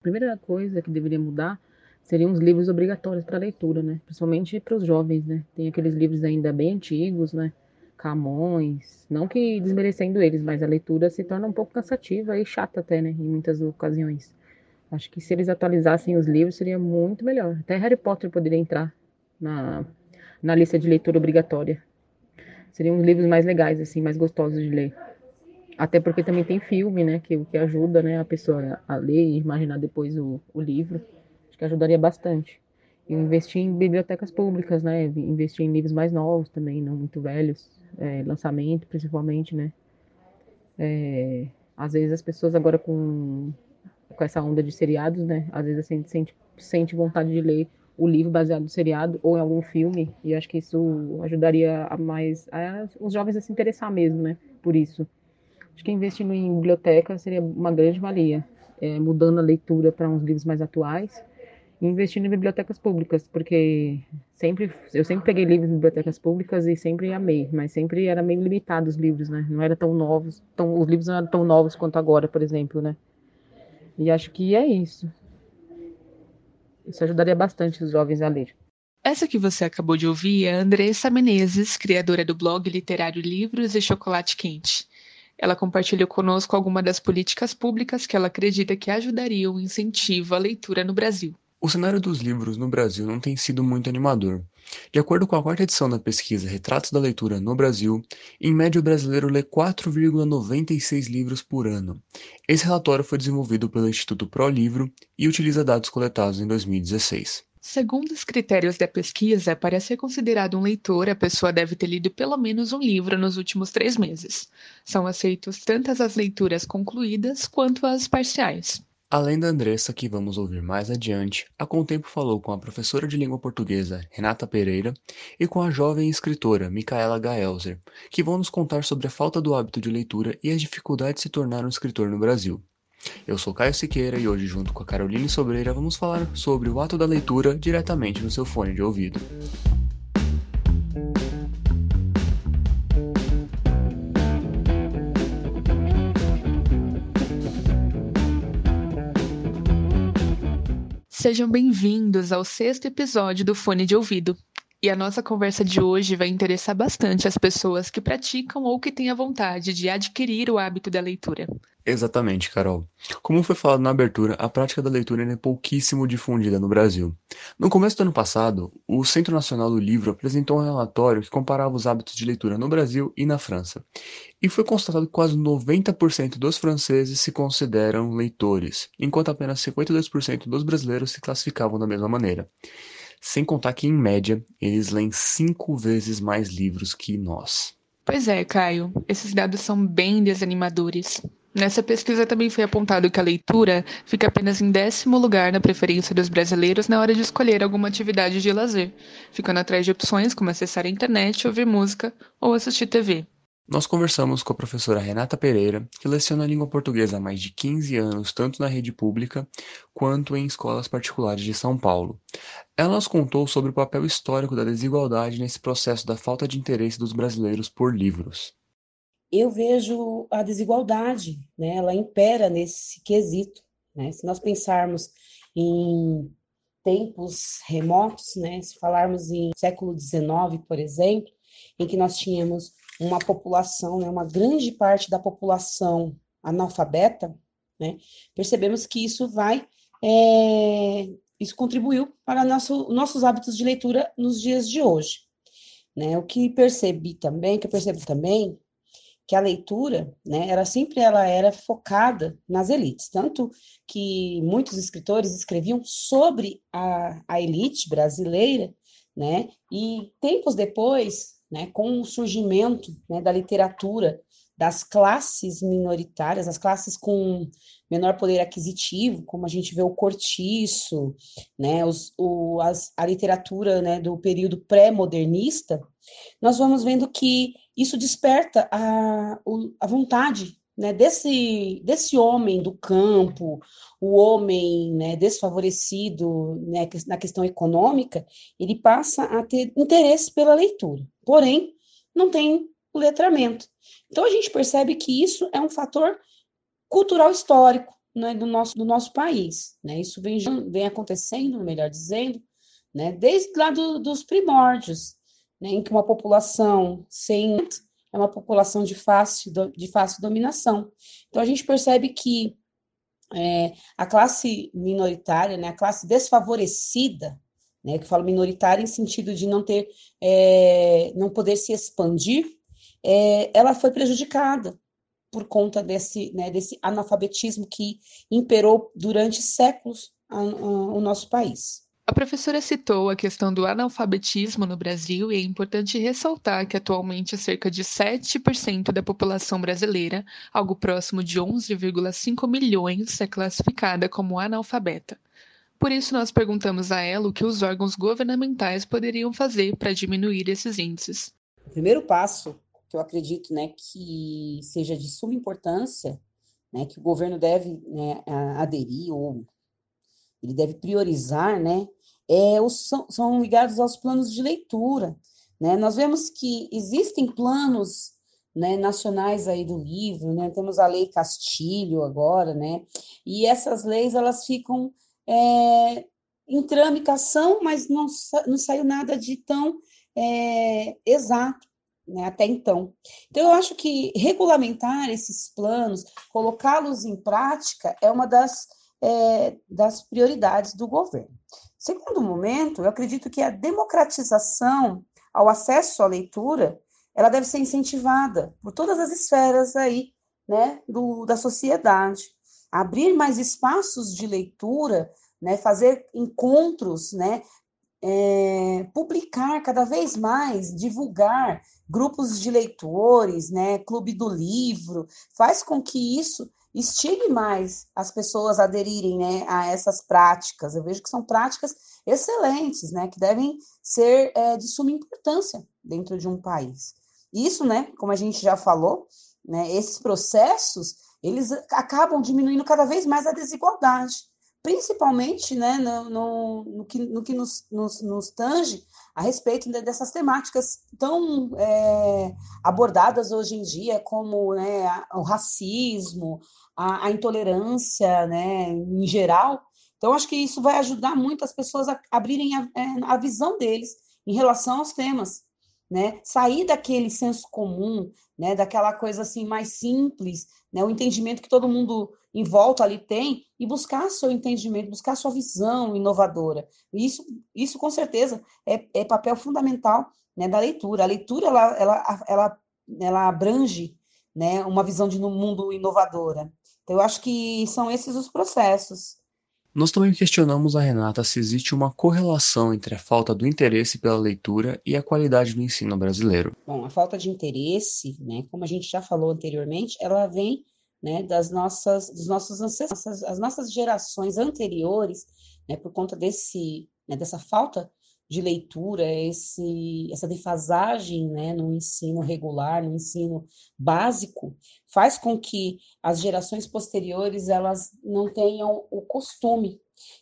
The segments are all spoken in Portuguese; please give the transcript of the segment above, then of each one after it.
A primeira coisa que deveria mudar seriam os livros obrigatórios para leitura, né? Principalmente para os jovens, né? Tem aqueles livros ainda bem antigos, né? Camões, não que desmerecendo eles, mas a leitura se torna um pouco cansativa e chata até, né? Em muitas ocasiões. Acho que se eles atualizassem os livros seria muito melhor. Até Harry Potter poderia entrar na, na lista de leitura obrigatória. Seriam uns livros mais legais, assim, mais gostosos de ler. Até porque também tem filme, né? Que, que ajuda né, a pessoa a ler e imaginar depois o, o livro. Acho que ajudaria bastante. E investir em bibliotecas públicas, né? Investir em livros mais novos também, não muito velhos. É, lançamento, principalmente, né? É, às vezes as pessoas agora com, com essa onda de seriados, né? Às vezes sente, sente vontade de ler o livro baseado no seriado ou em algum filme. E acho que isso ajudaria a mais a, os jovens a se interessar mesmo, né? Por isso. Acho que investindo em biblioteca seria uma grande valia, é, mudando a leitura para uns livros mais atuais e investindo em bibliotecas públicas, porque sempre eu sempre peguei livros em bibliotecas públicas e sempre amei, mas sempre era meio limitado os livros, né? Não era tão novos, tão, os livros não eram tão novos quanto agora, por exemplo, né? E acho que é isso. Isso ajudaria bastante os jovens a ler. Essa que você acabou de ouvir é Andressa Menezes, criadora do blog literário Livros e Chocolate Quente. Ela compartilhou conosco algumas das políticas públicas que ela acredita que ajudariam o incentivo à leitura no Brasil. O cenário dos livros no Brasil não tem sido muito animador. De acordo com a quarta edição da pesquisa Retratos da Leitura no Brasil, em média o brasileiro lê 4,96 livros por ano. Esse relatório foi desenvolvido pelo Instituto Pro Livro e utiliza dados coletados em 2016. Segundo os critérios da pesquisa, para ser considerado um leitor, a pessoa deve ter lido pelo menos um livro nos últimos três meses. São aceitos tanto as leituras concluídas quanto as parciais. Além da Andressa, que vamos ouvir mais adiante, a Contempo falou com a professora de língua portuguesa Renata Pereira e com a jovem escritora Micaela Gaelzer, que vão nos contar sobre a falta do hábito de leitura e as dificuldades de se tornar um escritor no Brasil. Eu sou Caio Siqueira e hoje, junto com a Caroline Sobreira, vamos falar sobre o ato da leitura diretamente no seu fone de ouvido. Sejam bem-vindos ao sexto episódio do Fone de Ouvido. E a nossa conversa de hoje vai interessar bastante as pessoas que praticam ou que têm a vontade de adquirir o hábito da leitura. Exatamente, Carol. Como foi falado na abertura, a prática da leitura é pouquíssimo difundida no Brasil. No começo do ano passado, o Centro Nacional do Livro apresentou um relatório que comparava os hábitos de leitura no Brasil e na França. E foi constatado que quase 90% dos franceses se consideram leitores, enquanto apenas 52% dos brasileiros se classificavam da mesma maneira. Sem contar que, em média, eles leem cinco vezes mais livros que nós. Pois é, Caio, esses dados são bem desanimadores. Nessa pesquisa também foi apontado que a leitura fica apenas em décimo lugar na preferência dos brasileiros na hora de escolher alguma atividade de lazer, ficando atrás de opções como acessar a internet, ouvir música ou assistir TV. Nós conversamos com a professora Renata Pereira, que leciona a língua portuguesa há mais de 15 anos, tanto na rede pública quanto em escolas particulares de São Paulo. Ela nos contou sobre o papel histórico da desigualdade nesse processo da falta de interesse dos brasileiros por livros. Eu vejo a desigualdade, né? ela impera nesse quesito. Né? Se nós pensarmos em tempos remotos, né? se falarmos em século XIX, por exemplo, em que nós tínhamos uma população, né, uma grande parte da população analfabeta, né, percebemos que isso vai, é, isso contribuiu para nosso, nossos hábitos de leitura nos dias de hoje. Né? O que percebi também, que eu percebo também, que a leitura, né, era sempre ela era focada nas elites, tanto que muitos escritores escreviam sobre a, a elite brasileira, né, e tempos depois né, com o surgimento né, da literatura das classes minoritárias, as classes com menor poder aquisitivo, como a gente vê o cortiço, né, os, o, as, a literatura né, do período pré-modernista, nós vamos vendo que isso desperta a, a vontade né, desse, desse homem do campo, o homem né, desfavorecido né, na questão econômica, ele passa a ter interesse pela leitura, porém, não tem letramento. Então, a gente percebe que isso é um fator cultural histórico, né, do, nosso, do nosso país. Né? Isso vem, vem acontecendo, melhor dizendo, né, desde lá do, dos primórdios, né, em que uma população sem é uma população de fácil, de fácil dominação. Então, a gente percebe que é, a classe minoritária, né, a classe desfavorecida, né, que falo minoritária em sentido de não ter, é, não poder se expandir, é, ela foi prejudicada por conta desse, né, desse analfabetismo que imperou durante séculos o nosso país. A professora citou a questão do analfabetismo no Brasil e é importante ressaltar que atualmente cerca de 7% da população brasileira, algo próximo de 11,5 milhões, é classificada como analfabeta. Por isso, nós perguntamos a ela o que os órgãos governamentais poderiam fazer para diminuir esses índices. O primeiro passo, que eu acredito né, que seja de suma importância, né, que o governo deve né, aderir ou ele deve priorizar, né, é, os, são, são ligados aos planos de leitura. Né? Nós vemos que existem planos né, nacionais aí do livro, né? temos a Lei Castilho agora, né? e essas leis elas ficam é, em tramitação, mas não, não saiu nada de tão é, exato né, até então. Então, eu acho que regulamentar esses planos, colocá-los em prática, é uma das, é, das prioridades do governo. Segundo momento, eu acredito que a democratização ao acesso à leitura, ela deve ser incentivada por todas as esferas aí, né, do, da sociedade. Abrir mais espaços de leitura, né, fazer encontros, né, é, publicar cada vez mais, divulgar grupos de leitores, né, clube do livro, faz com que isso instigue mais as pessoas a aderirem né, a essas práticas. Eu vejo que são práticas excelentes, né, que devem ser é, de suma importância dentro de um país. Isso, né, como a gente já falou, né, esses processos eles acabam diminuindo cada vez mais a desigualdade, principalmente né, no, no, no que, no que nos, nos, nos, tange a respeito dessas temáticas tão é, abordadas hoje em dia, como né, o racismo, a, a, intolerância né, em geral. Então, acho que isso vai ajudar muito as pessoas a abrirem a, é, a visão deles em relação aos temas né? Sair daquele senso comum, né? Daquela coisa assim mais simples, né? O entendimento que todo mundo em volta ali tem e buscar seu entendimento, buscar sua visão inovadora. Isso, isso com certeza é, é papel fundamental, né? Da leitura. A leitura ela, ela, ela, ela abrange, né? Uma visão de mundo inovadora. Então, eu acho que são esses os processos. Nós também questionamos a Renata se existe uma correlação entre a falta do interesse pela leitura e a qualidade do ensino brasileiro. Bom, a falta de interesse, né, como a gente já falou anteriormente, ela vem né, das nossas, dos nossos ancestrais, as nossas gerações anteriores, né, por conta desse, né, dessa falta de leitura, esse, essa defasagem né, no ensino regular, no ensino básico, faz com que as gerações posteriores elas não tenham o costume.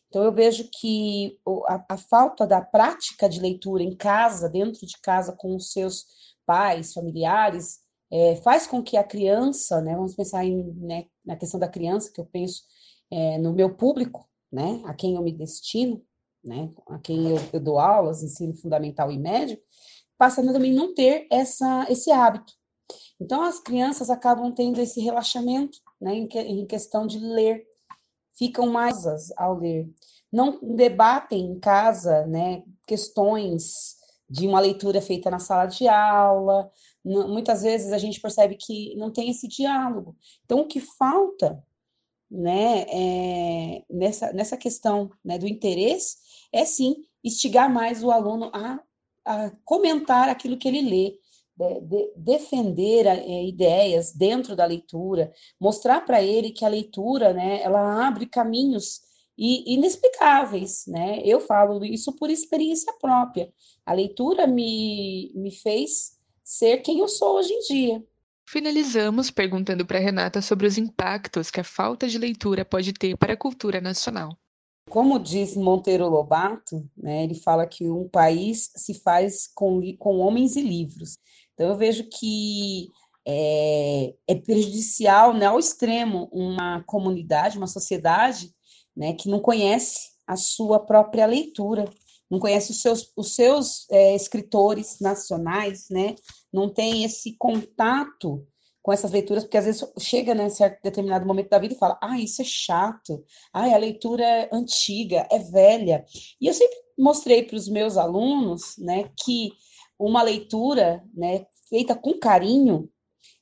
Então eu vejo que a, a falta da prática de leitura em casa, dentro de casa, com os seus pais, familiares, é, faz com que a criança, né, vamos pensar em, né, na questão da criança, que eu penso é, no meu público, né, a quem eu me destino, né, a quem eu, eu dou aulas, ensino fundamental e médio, passa a também não ter essa, esse hábito. Então, as crianças acabam tendo esse relaxamento né, em, que, em questão de ler, ficam mais ao ler. Não debatem em casa né, questões de uma leitura feita na sala de aula. Muitas vezes a gente percebe que não tem esse diálogo. Então, o que falta né, é, nessa, nessa questão né, do interesse é sim instigar mais o aluno a, a comentar aquilo que ele lê, de, de, defender é, ideias dentro da leitura, mostrar para ele que a leitura, né, ela abre caminhos e, inexplicáveis, né? Eu falo isso por experiência própria. A leitura me, me fez ser quem eu sou hoje em dia. Finalizamos perguntando para Renata sobre os impactos que a falta de leitura pode ter para a cultura nacional. Como diz Monteiro Lobato, né, ele fala que um país se faz com, com homens e livros. Então, eu vejo que é, é prejudicial né, ao extremo uma comunidade, uma sociedade né, que não conhece a sua própria leitura, não conhece os seus, os seus é, escritores nacionais, né, não tem esse contato com essas leituras, porque às vezes chega né, em certo determinado momento da vida e fala, ah, isso é chato, ah, a leitura é antiga, é velha. E eu sempre mostrei para os meus alunos, né, que uma leitura, né, feita com carinho,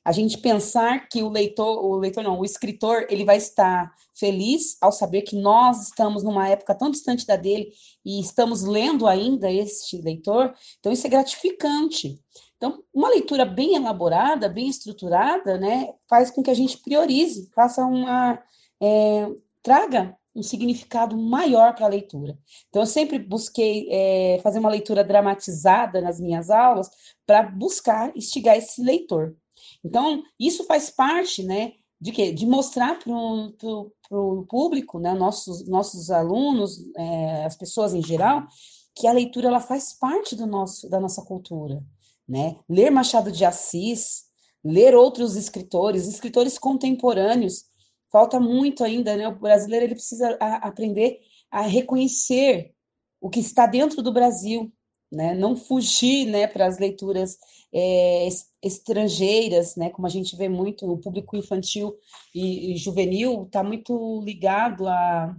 a gente pensar que o leitor, o leitor não, o escritor, ele vai estar feliz ao saber que nós estamos numa época tão distante da dele e estamos lendo ainda este leitor, então isso é gratificante. Então, uma leitura bem elaborada, bem estruturada, né, faz com que a gente priorize, faça uma, é, traga um significado maior para a leitura. Então, eu sempre busquei é, fazer uma leitura dramatizada nas minhas aulas para buscar instigar esse leitor. Então, isso faz parte, né, de quê? De mostrar para o público, né, nossos, nossos alunos, é, as pessoas em geral, que a leitura ela faz parte do nosso, da nossa cultura, né? Ler Machado de Assis, ler outros escritores, escritores contemporâneos, falta muito ainda, né? O brasileiro ele precisa a, aprender a reconhecer o que está dentro do Brasil, né? Não fugir, né, para as leituras é, estrangeiras, né? Como a gente vê muito, o público infantil e, e juvenil está muito ligado a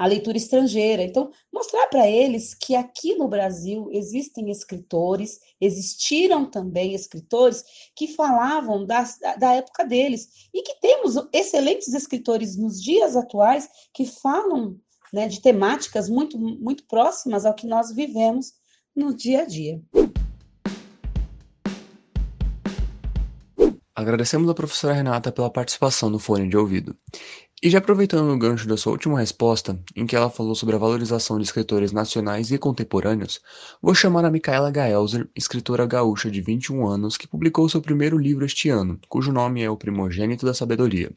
a leitura estrangeira. Então, mostrar para eles que aqui no Brasil existem escritores, existiram também escritores que falavam da, da época deles, e que temos excelentes escritores nos dias atuais que falam né, de temáticas muito, muito próximas ao que nós vivemos no dia a dia. Agradecemos à professora Renata pela participação no Fone de Ouvido. E já aproveitando o gancho da sua última resposta, em que ela falou sobre a valorização de escritores nacionais e contemporâneos, vou chamar a Micaela Gaelzer, escritora gaúcha de 21 anos, que publicou seu primeiro livro este ano, cujo nome é O Primogênito da Sabedoria.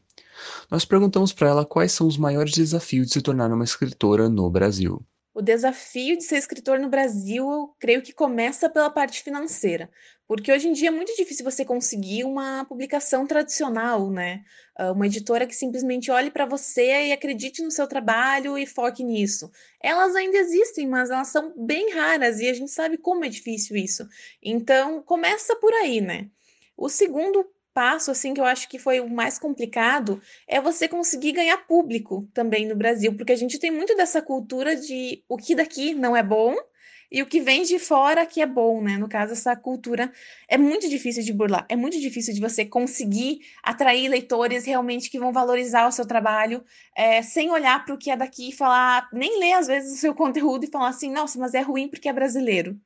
Nós perguntamos para ela quais são os maiores desafios de se tornar uma escritora no Brasil. O desafio de ser escritor no Brasil, eu creio que começa pela parte financeira, porque hoje em dia é muito difícil você conseguir uma publicação tradicional, né? Ah, uma editora que simplesmente olhe para você e acredite no seu trabalho e foque nisso. Elas ainda existem, mas elas são bem raras e a gente sabe como é difícil isso. Então, começa por aí, né? O segundo passo, assim, que eu acho que foi o mais complicado, é você conseguir ganhar público também no Brasil, porque a gente tem muito dessa cultura de o que daqui não é bom e o que vem de fora que é bom, né? No caso, essa cultura é muito difícil de burlar, é muito difícil de você conseguir atrair leitores realmente que vão valorizar o seu trabalho, é, sem olhar para o que é daqui e falar, nem ler às vezes o seu conteúdo e falar assim, nossa, mas é ruim porque é brasileiro.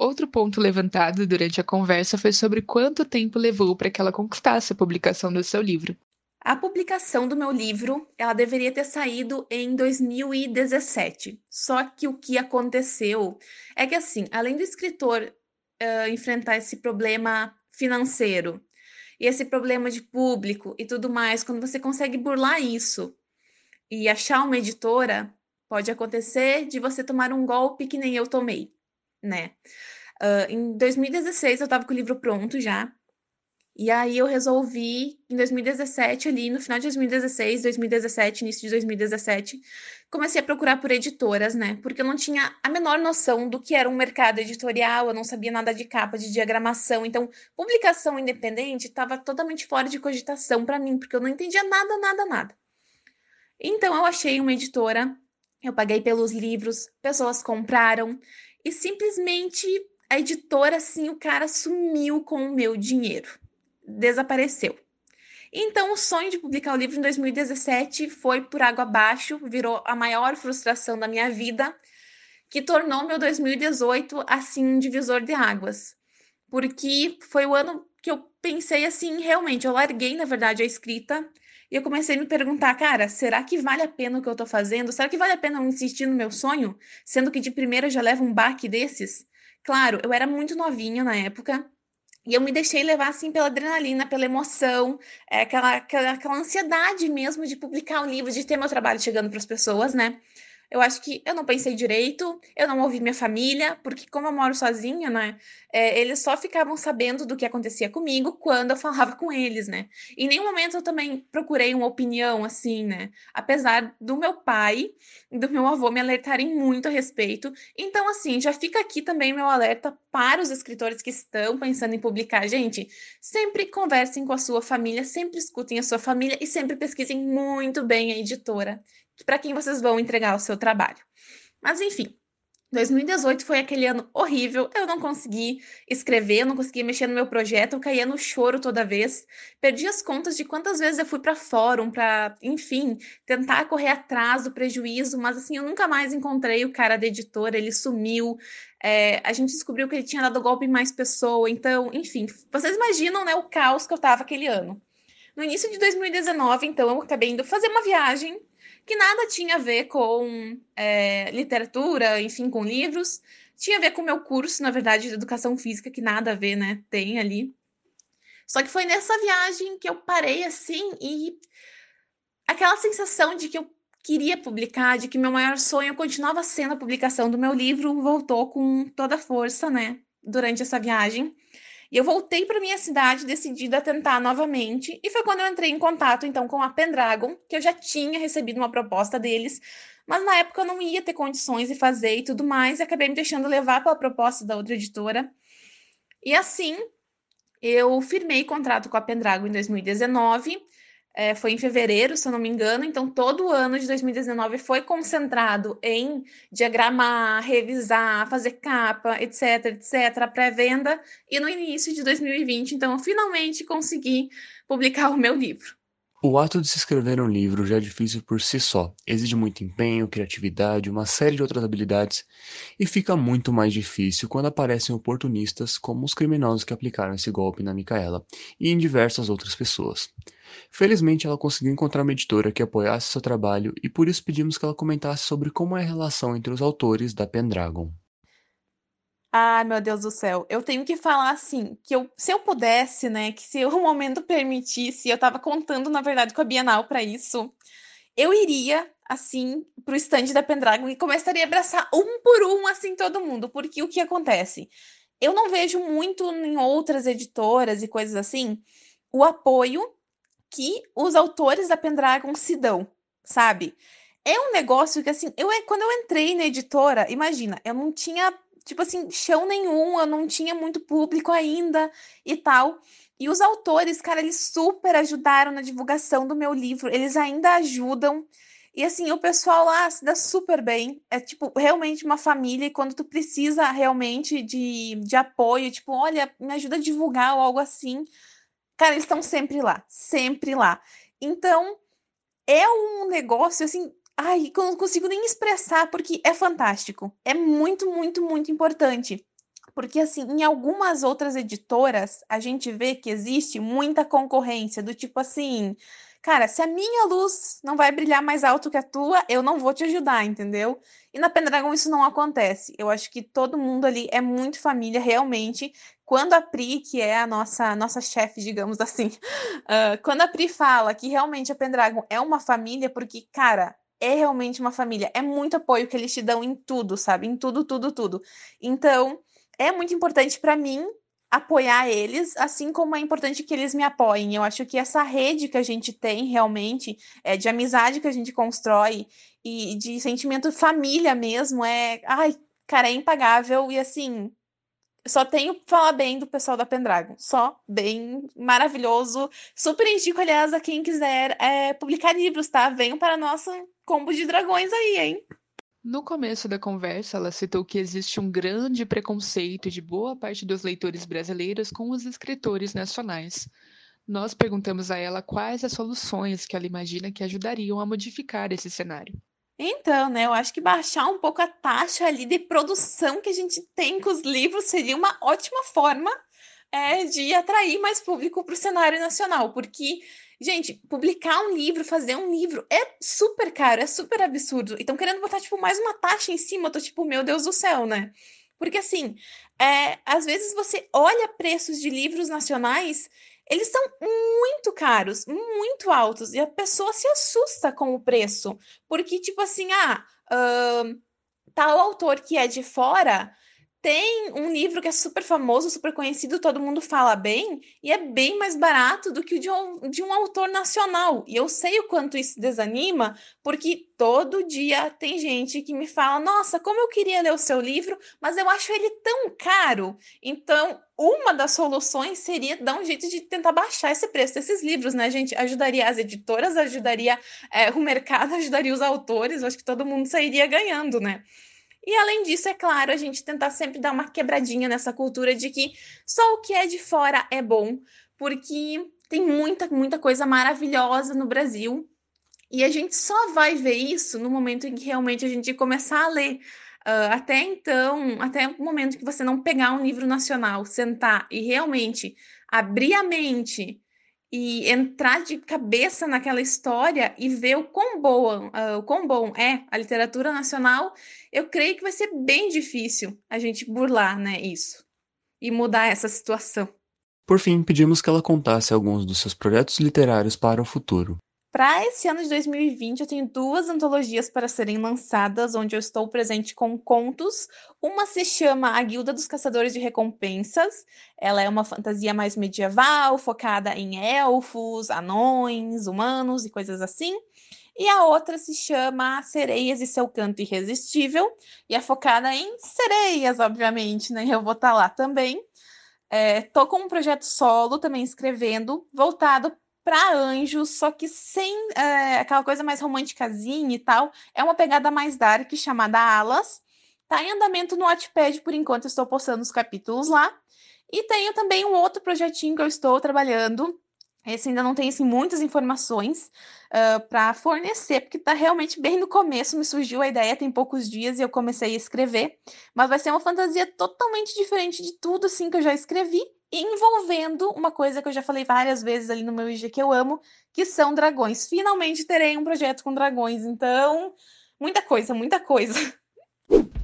Outro ponto levantado durante a conversa foi sobre quanto tempo levou para que ela conquistasse a publicação do seu livro. A publicação do meu livro, ela deveria ter saído em 2017. Só que o que aconteceu é que, assim, além do escritor uh, enfrentar esse problema financeiro e esse problema de público e tudo mais, quando você consegue burlar isso e achar uma editora, pode acontecer de você tomar um golpe que nem eu tomei né? Uh, em 2016 eu estava com o livro pronto já. E aí eu resolvi, em 2017, ali, no final de 2016, 2017, início de 2017, comecei a procurar por editoras, né? Porque eu não tinha a menor noção do que era um mercado editorial, eu não sabia nada de capa, de diagramação. Então, publicação independente estava totalmente fora de cogitação para mim, porque eu não entendia nada, nada, nada. Então, eu achei uma editora, eu paguei pelos livros, pessoas compraram, e simplesmente a editora, assim, o cara sumiu com o meu dinheiro. Desapareceu. Então, o sonho de publicar o livro em 2017 foi por água abaixo, virou a maior frustração da minha vida, que tornou meu 2018 assim um divisor de águas. Porque foi o ano que eu pensei assim, realmente, eu larguei, na verdade, a escrita e eu comecei a me perguntar, cara, será que vale a pena o que eu tô fazendo? Será que vale a pena eu insistir no meu sonho? Sendo que de primeira já levo um baque desses? Claro, eu era muito novinha na época, e eu me deixei levar assim pela adrenalina, pela emoção, é, aquela, aquela, aquela ansiedade mesmo de publicar um livro, de ter meu trabalho chegando para as pessoas, né? Eu acho que eu não pensei direito, eu não ouvi minha família, porque como eu moro sozinha, né? É, eles só ficavam sabendo do que acontecia comigo quando eu falava com eles, né? Em nenhum momento eu também procurei uma opinião assim, né? Apesar do meu pai e do meu avô me alertarem muito a respeito. Então, assim, já fica aqui também meu alerta para os escritores que estão pensando em publicar. Gente, sempre conversem com a sua família, sempre escutem a sua família e sempre pesquisem muito bem a editora para quem vocês vão entregar o seu trabalho. Mas enfim, 2018 foi aquele ano horrível, eu não consegui escrever, não consegui mexer no meu projeto, eu caía no choro toda vez. Perdi as contas de quantas vezes eu fui para fórum para, enfim, tentar correr atrás do prejuízo, mas assim, eu nunca mais encontrei o cara da editora, ele sumiu. É, a gente descobriu que ele tinha dado golpe em mais pessoa, então, enfim, vocês imaginam, né, o caos que eu tava aquele ano. No início de 2019, então, eu acabei indo fazer uma viagem que nada tinha a ver com é, literatura, enfim, com livros. Tinha a ver com o meu curso, na verdade, de educação física, que nada a ver, né? Tem ali. Só que foi nessa viagem que eu parei assim e aquela sensação de que eu queria publicar, de que meu maior sonho continuava sendo a publicação do meu livro, voltou com toda a força, né? Durante essa viagem. E eu voltei para minha cidade decidida a tentar novamente, e foi quando eu entrei em contato então com a Pendragon, que eu já tinha recebido uma proposta deles, mas na época eu não ia ter condições de fazer e tudo mais, e acabei me deixando levar pela proposta da outra editora. E assim, eu firmei contrato com a Pendragon em 2019 é, foi em fevereiro, se eu não me engano, então todo o ano de 2019 foi concentrado em diagramar, revisar, fazer capa, etc, etc, pré-venda, e no início de 2020, então eu finalmente consegui publicar o meu livro. O ato de se escrever um livro já é difícil por si só, exige muito empenho, criatividade, uma série de outras habilidades, e fica muito mais difícil quando aparecem oportunistas como os criminosos que aplicaram esse golpe na Micaela e em diversas outras pessoas. Felizmente ela conseguiu encontrar uma editora que apoiasse seu trabalho e por isso pedimos que ela comentasse sobre como é a relação entre os autores da Pendragon. Ai, meu Deus do céu. Eu tenho que falar assim, que eu, se eu pudesse, né, que se o momento permitisse, eu tava contando, na verdade, com a Bienal para isso, eu iria, assim, pro stand da Pendragon e começaria a abraçar um por um, assim, todo mundo. Porque o que acontece? Eu não vejo muito em outras editoras e coisas assim o apoio que os autores da Pendragon se dão, sabe? É um negócio que, assim, eu, quando eu entrei na editora, imagina, eu não tinha tipo assim, chão nenhum, eu não tinha muito público ainda e tal. E os autores, cara, eles super ajudaram na divulgação do meu livro, eles ainda ajudam. E assim, o pessoal lá se dá super bem. É tipo, realmente uma família. E quando tu precisa realmente de, de apoio, tipo, olha, me ajuda a divulgar ou algo assim. Cara, eles estão sempre lá, sempre lá. Então, é um negócio assim Ai, eu não consigo nem expressar porque é fantástico. É muito, muito, muito importante. Porque, assim, em algumas outras editoras, a gente vê que existe muita concorrência, do tipo assim, cara, se a minha luz não vai brilhar mais alto que a tua, eu não vou te ajudar, entendeu? E na Pendragon isso não acontece. Eu acho que todo mundo ali é muito família, realmente. Quando a Pri, que é a nossa, nossa chefe, digamos assim, uh, quando a Pri fala que realmente a Pendragon é uma família, porque, cara, é realmente uma família. É muito apoio que eles te dão em tudo, sabe? Em tudo, tudo, tudo. Então, é muito importante para mim apoiar eles, assim como é importante que eles me apoiem. Eu acho que essa rede que a gente tem realmente, é, de amizade que a gente constrói e de sentimento família mesmo, é. Ai, cara, é impagável. E assim, só tenho que falar bem do pessoal da Pendragon. Só bem maravilhoso. Super indico, aliás, a quem quiser é, publicar livros, tá? Venham para nosso combo de dragões aí, hein? No começo da conversa, ela citou que existe um grande preconceito de boa parte dos leitores brasileiros com os escritores nacionais. Nós perguntamos a ela quais as soluções que ela imagina que ajudariam a modificar esse cenário. Então, né, eu acho que baixar um pouco a taxa ali de produção que a gente tem com os livros seria uma ótima forma é, de atrair mais público para o cenário nacional, porque, gente, publicar um livro, fazer um livro é super caro, é super absurdo. E querendo botar, tipo, mais uma taxa em cima, eu tô tipo, meu Deus do céu, né? Porque, assim, é, às vezes você olha preços de livros nacionais eles são muito caros, muito altos, e a pessoa se assusta com o preço, porque, tipo assim, ah, uh, tal autor que é de fora tem um livro que é super famoso, super conhecido, todo mundo fala bem, e é bem mais barato do que o de um, de um autor nacional. E eu sei o quanto isso desanima, porque todo dia tem gente que me fala: Nossa, como eu queria ler o seu livro, mas eu acho ele tão caro. Então, uma das soluções seria dar um jeito de tentar baixar esse preço desses livros, né, gente? Ajudaria as editoras, ajudaria é, o mercado, ajudaria os autores, eu acho que todo mundo sairia ganhando, né? E além disso, é claro, a gente tentar sempre dar uma quebradinha nessa cultura de que só o que é de fora é bom, porque tem muita, muita coisa maravilhosa no Brasil. E a gente só vai ver isso no momento em que realmente a gente começar a ler. Uh, até então, até o momento que você não pegar um livro nacional, sentar e realmente abrir a mente e entrar de cabeça naquela história e ver o quão boa, uh, o quão bom é a literatura nacional, eu creio que vai ser bem difícil a gente burlar, né, isso e mudar essa situação. Por fim, pedimos que ela contasse alguns dos seus projetos literários para o futuro. Para esse ano de 2020, eu tenho duas antologias para serem lançadas, onde eu estou presente com contos. Uma se chama A Guilda dos Caçadores de Recompensas. Ela é uma fantasia mais medieval, focada em elfos, anões, humanos e coisas assim. E a outra se chama Sereias e Seu Canto Irresistível, e é focada em sereias, obviamente, né? Eu vou estar lá também. É, tô com um projeto solo também escrevendo, voltado para anjos, só que sem é, aquela coisa mais românticazinha e tal. É uma pegada mais dark chamada Alas. Tá em andamento no Wattpad por enquanto, estou postando os capítulos lá. E tenho também um outro projetinho que eu estou trabalhando. Esse ainda não tem assim, muitas informações uh, para fornecer, porque está realmente bem no começo. Me surgiu a ideia tem poucos dias e eu comecei a escrever. Mas vai ser uma fantasia totalmente diferente de tudo assim que eu já escrevi envolvendo uma coisa que eu já falei várias vezes ali no meu IG que eu amo, que são dragões. Finalmente terei um projeto com dragões, então muita coisa, muita coisa.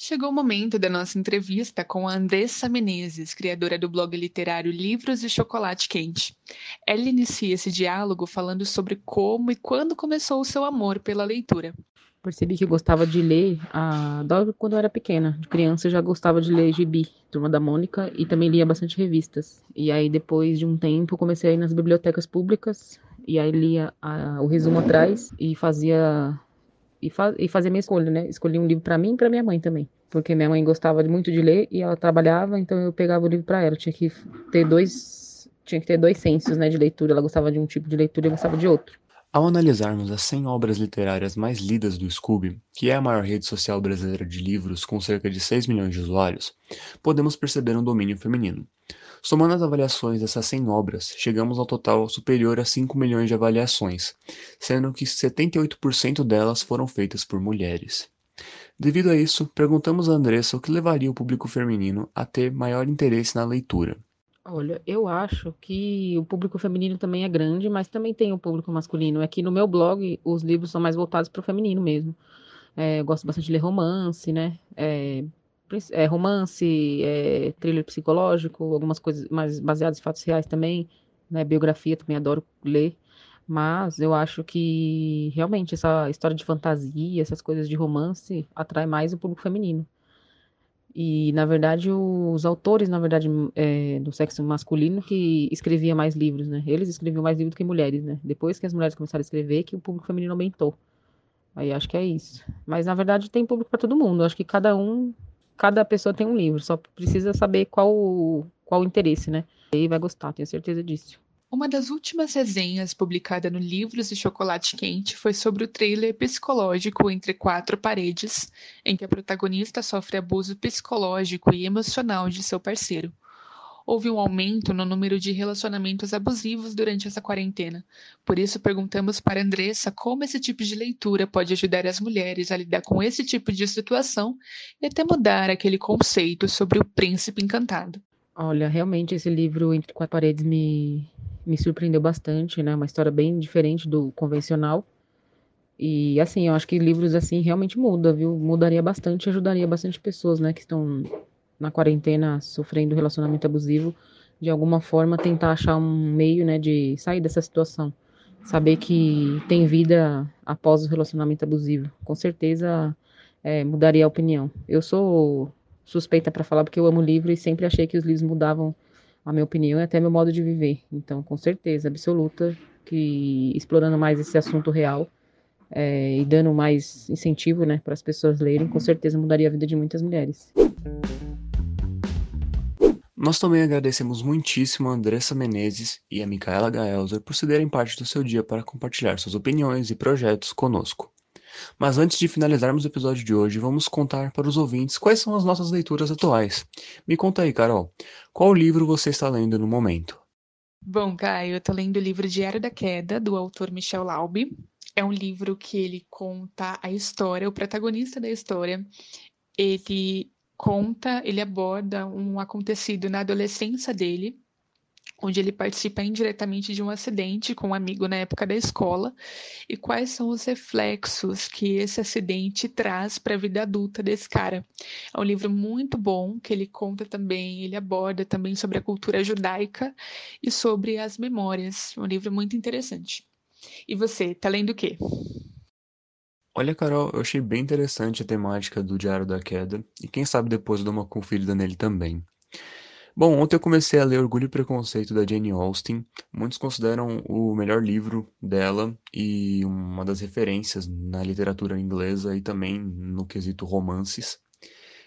Chegou o momento da nossa entrevista com a Andressa Menezes, criadora do blog literário Livros e Chocolate Quente. Ela inicia esse diálogo falando sobre como e quando começou o seu amor pela leitura percebi que gostava de ler a... quando eu era pequena. De criança eu já gostava de ler gibi, Turma da Mônica, e também lia bastante revistas. E aí, depois de um tempo, comecei a ir nas bibliotecas públicas, e aí lia a... o resumo atrás e fazia. E, e fazia minha escolha, né? Escolhi um livro para mim e pra minha mãe também. Porque minha mãe gostava muito de ler e ela trabalhava, então eu pegava o livro para ela. Tinha que ter dois. Tinha que ter dois sensos, né, de leitura. Ela gostava de um tipo de leitura e gostava de outro. Ao analisarmos as 100 obras literárias mais lidas do Scooby, que é a maior rede social brasileira de livros com cerca de 6 milhões de usuários, podemos perceber um domínio feminino. Somando as avaliações dessas 100 obras, chegamos ao total superior a 5 milhões de avaliações, sendo que 78% delas foram feitas por mulheres. Devido a isso, perguntamos a Andressa o que levaria o público feminino a ter maior interesse na leitura. Olha, eu acho que o público feminino também é grande, mas também tem o público masculino. Aqui no meu blog, os livros são mais voltados para o feminino mesmo. É, eu gosto bastante de ler romance, né? É, é romance, é, thriller psicológico, algumas coisas mais baseadas em fatos reais também, né? Biografia também adoro ler. Mas eu acho que realmente essa história de fantasia, essas coisas de romance, atrai mais o público feminino. E, na verdade, os autores, na verdade, é, do sexo masculino que escrevia mais livros, né? Eles escreviam mais livros do que mulheres, né? Depois que as mulheres começaram a escrever, que o público feminino aumentou. Aí acho que é isso. Mas, na verdade, tem público para todo mundo. Acho que cada um, cada pessoa tem um livro. Só precisa saber qual, qual o interesse, né? E vai gostar, tenho certeza disso. Uma das últimas resenhas publicada no Livros de Chocolate Quente foi sobre o trailer psicológico Entre Quatro Paredes, em que a protagonista sofre abuso psicológico e emocional de seu parceiro. Houve um aumento no número de relacionamentos abusivos durante essa quarentena. Por isso, perguntamos para Andressa como esse tipo de leitura pode ajudar as mulheres a lidar com esse tipo de situação e até mudar aquele conceito sobre o príncipe encantado. Olha, realmente esse livro Entre Quatro Paredes me, me surpreendeu bastante, né? Uma história bem diferente do convencional. E assim, eu acho que livros assim realmente muda, viu? Mudaria bastante, ajudaria bastante pessoas, né, que estão na quarentena sofrendo relacionamento abusivo, de alguma forma tentar achar um meio, né, de sair dessa situação. Saber que tem vida após o relacionamento abusivo. Com certeza é, mudaria a opinião. Eu sou suspeita para falar porque eu amo livro e sempre achei que os livros mudavam a minha opinião e até meu modo de viver. Então, com certeza absoluta que explorando mais esse assunto real é, e dando mais incentivo, né, para as pessoas lerem, com certeza mudaria a vida de muitas mulheres. Nós também agradecemos muitíssimo a Andressa Menezes e a Micaela Gaelzer por cederem parte do seu dia para compartilhar suas opiniões e projetos conosco. Mas antes de finalizarmos o episódio de hoje, vamos contar para os ouvintes quais são as nossas leituras atuais. Me conta aí, Carol, qual livro você está lendo no momento? Bom, Caio, eu estou lendo o livro Diário da Queda, do autor Michel Laube. É um livro que ele conta a história, o protagonista da história, ele conta, ele aborda um acontecido na adolescência dele, onde ele participa indiretamente de um acidente com um amigo na época da escola, e quais são os reflexos que esse acidente traz para a vida adulta desse cara. É um livro muito bom, que ele conta também, ele aborda também sobre a cultura judaica e sobre as memórias. É um livro muito interessante. E você, tá lendo o quê? Olha, Carol, eu achei bem interessante a temática do Diário da Queda, e quem sabe depois eu dou uma conferida nele também. Bom, ontem eu comecei a ler Orgulho e Preconceito da Jane Austen. Muitos consideram o melhor livro dela e uma das referências na literatura inglesa e também no quesito romances.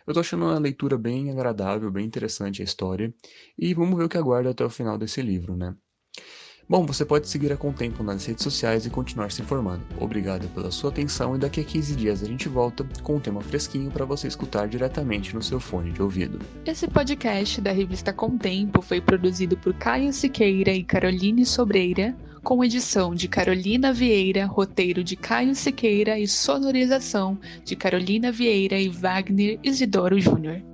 Eu tô achando uma leitura bem agradável, bem interessante a história, e vamos ver o que aguarda até o final desse livro, né? Bom, você pode seguir a Contempo nas redes sociais e continuar se informando. Obrigado pela sua atenção e daqui a 15 dias a gente volta com um tema fresquinho para você escutar diretamente no seu fone de ouvido. Esse podcast da revista Contempo foi produzido por Caio Siqueira e Caroline Sobreira, com edição de Carolina Vieira, roteiro de Caio Siqueira e sonorização de Carolina Vieira e Wagner Isidoro Júnior.